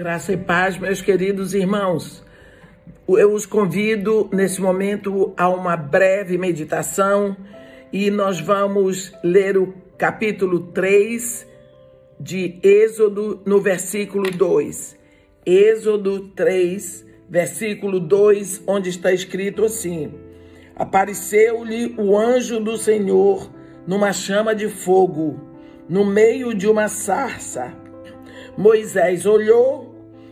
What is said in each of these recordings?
Graça e paz, meus queridos irmãos. Eu os convido nesse momento a uma breve meditação e nós vamos ler o capítulo 3 de Êxodo no versículo 2. Êxodo 3, versículo 2, onde está escrito assim: Apareceu-lhe o anjo do Senhor numa chama de fogo, no meio de uma sarça. Moisés olhou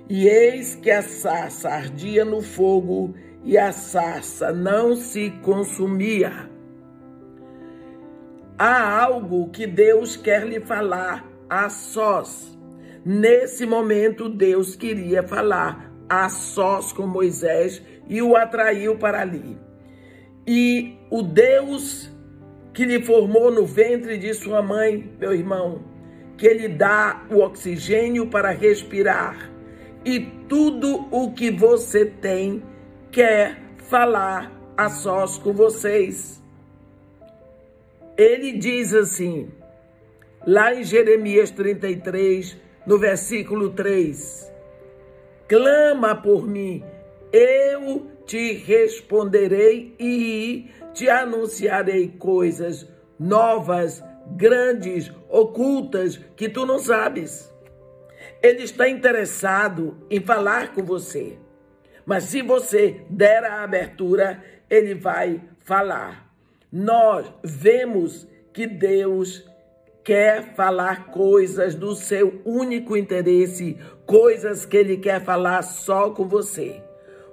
e eis que a sarça ardia no fogo e a sarça não se consumia. Há algo que Deus quer lhe falar a sós. Nesse momento, Deus queria falar a sós com Moisés e o atraiu para ali. E o Deus que lhe formou no ventre de sua mãe, meu irmão, que lhe dá o oxigênio para respirar e tudo o que você tem quer falar a sós com vocês. Ele diz assim: lá em Jeremias 33, no versículo 3. Clama por mim, eu te responderei e te anunciarei coisas novas, grandes, ocultas, que tu não sabes. Ele está interessado em falar com você. Mas se você der a abertura, ele vai falar. Nós vemos que Deus quer falar coisas do seu único interesse, coisas que ele quer falar só com você.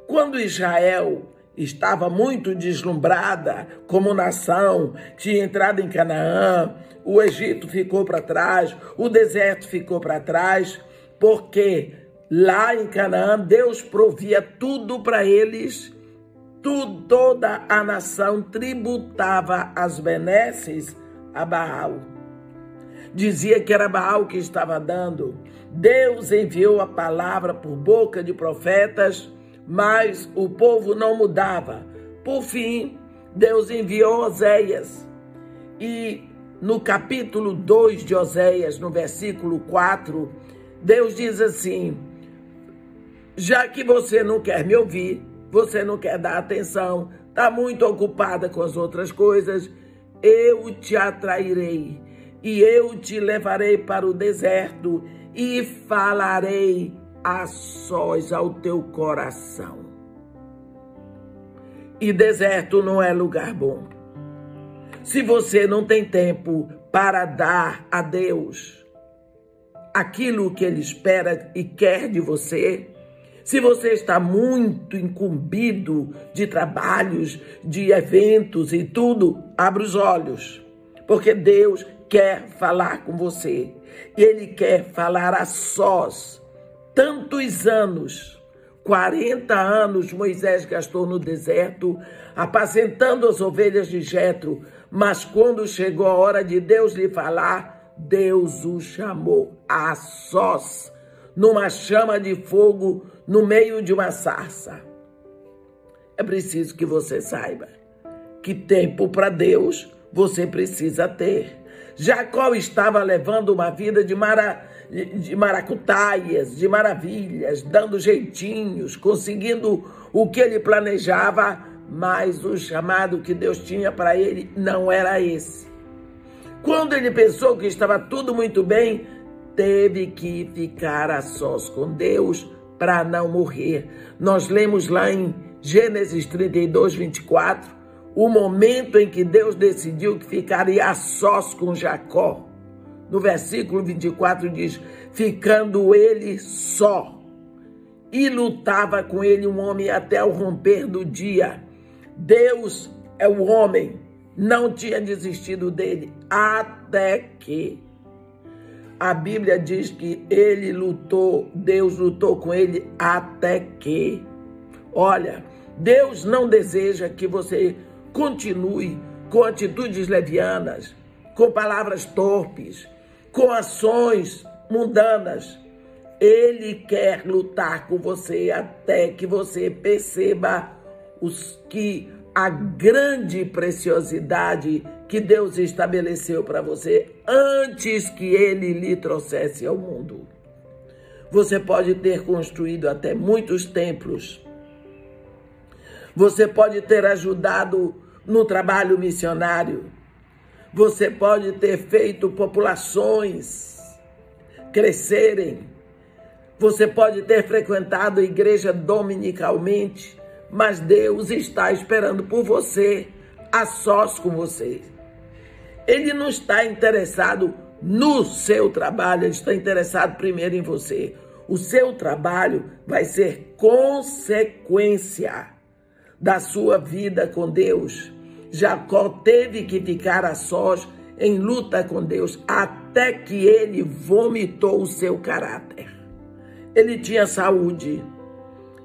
Quando Israel estava muito deslumbrada como nação, tinha entrado em Canaã, o Egito ficou para trás, o deserto ficou para trás, porque lá em Canaã Deus provia tudo para eles, tudo, toda a nação tributava as benesses a Baal dizia que era Baal que estava dando. Deus enviou a palavra por boca de profetas, mas o povo não mudava. Por fim, Deus enviou Oséias. E no capítulo 2 de Oséias, no versículo 4, Deus diz assim: Já que você não quer me ouvir, você não quer dar atenção, está muito ocupada com as outras coisas, eu te atrairei e eu te levarei para o deserto e falarei a sós ao teu coração. E deserto não é lugar bom. Se você não tem tempo para dar a Deus aquilo que Ele espera e quer de você, se você está muito incumbido de trabalhos, de eventos e tudo, abra os olhos, porque Deus quer falar com você. Ele quer falar a sós. Tantos anos, 40 anos Moisés gastou no deserto, apacentando as ovelhas de Jetro, mas quando chegou a hora de Deus lhe falar, Deus o chamou a sós, numa chama de fogo, no meio de uma sarça. É preciso que você saiba que tempo para Deus você precisa ter. Jacó estava levando uma vida de, mara, de maracutaias, de maravilhas, dando jeitinhos, conseguindo o que ele planejava, mas o chamado que Deus tinha para ele não era esse. Quando ele pensou que estava tudo muito bem, teve que ficar a sós com Deus para não morrer. Nós lemos lá em Gênesis 32, 24, o momento em que Deus decidiu que ficaria a sós com Jacó. No versículo 24 diz: ficando ele só. E lutava com ele um homem até o romper do dia. Deus é o homem, não tinha desistido dele, até que a Bíblia diz que ele lutou, Deus lutou com ele até que. Olha, Deus não deseja que você Continue com atitudes levianas, com palavras torpes, com ações mundanas. Ele quer lutar com você até que você perceba os que a grande preciosidade que Deus estabeleceu para você antes que ele lhe trouxesse ao mundo. Você pode ter construído até muitos templos. Você pode ter ajudado no trabalho missionário. Você pode ter feito populações crescerem. Você pode ter frequentado a igreja dominicalmente, mas Deus está esperando por você, a sós com você. Ele não está interessado no seu trabalho, ele está interessado primeiro em você. O seu trabalho vai ser consequência da sua vida com Deus. Jacó teve que ficar a sós em luta com Deus até que ele vomitou o seu caráter. Ele tinha saúde,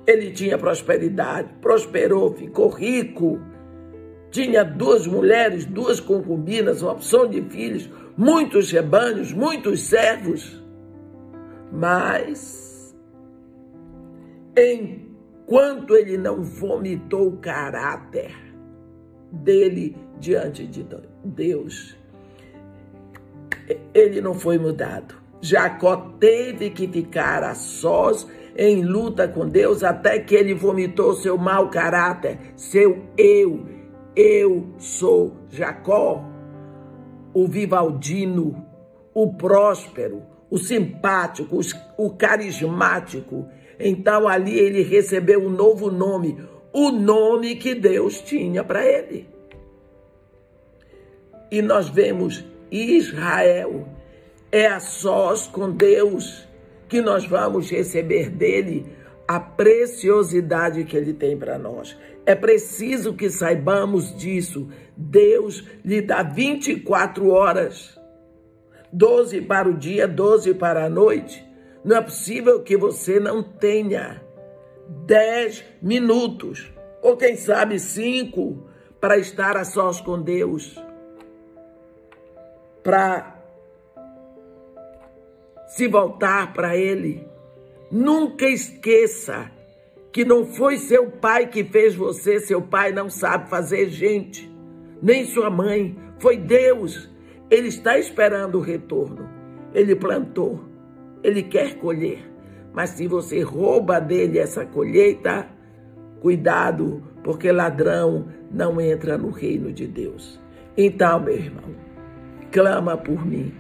ele tinha prosperidade, prosperou, ficou rico, tinha duas mulheres, duas concubinas, uma opção de filhos, muitos rebanhos, muitos servos. Mas, enquanto ele não vomitou o caráter dele diante de Deus, ele não foi mudado. Jacó teve que ficar a sós em luta com Deus até que ele vomitou seu mau caráter, seu eu. Eu sou Jacó, o vivaldino, o próspero, o simpático, o carismático. Então ali ele recebeu um novo nome, o nome que Deus tinha para ele. E nós vemos Israel é a sós com Deus que nós vamos receber dele a preciosidade que ele tem para nós. É preciso que saibamos disso. Deus lhe dá 24 horas, 12 para o dia, 12 para a noite. Não é possível que você não tenha 10 minutos, ou quem sabe 5, para estar a sós com Deus para se voltar para Ele. Nunca esqueça que não foi seu pai que fez você, seu pai não sabe fazer gente, nem sua mãe, foi Deus. Ele está esperando o retorno. Ele plantou, ele quer colher. Mas se você rouba dele essa colheita, cuidado, porque ladrão não entra no reino de Deus. Então, meu irmão, clama por mim.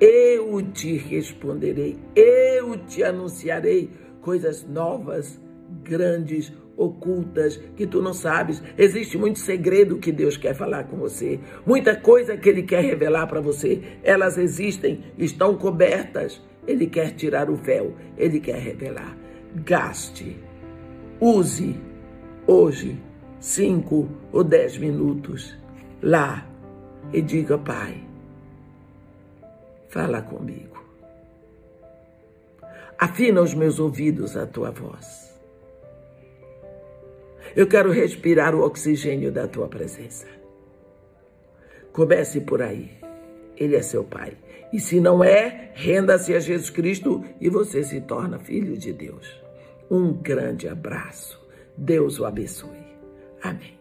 Eu te responderei, eu te anunciarei coisas novas, grandes, ocultas, que tu não sabes. Existe muito segredo que Deus quer falar com você, muita coisa que Ele quer revelar para você. Elas existem, estão cobertas. Ele quer tirar o véu, Ele quer revelar. Gaste, use hoje cinco ou dez minutos lá e diga: Pai, fala comigo. Afina os meus ouvidos à tua voz. Eu quero respirar o oxigênio da tua presença. Comece por aí. Ele é seu Pai. E se não é, renda-se a Jesus Cristo e você se torna filho de Deus. Um grande abraço. Deus o abençoe. Amém.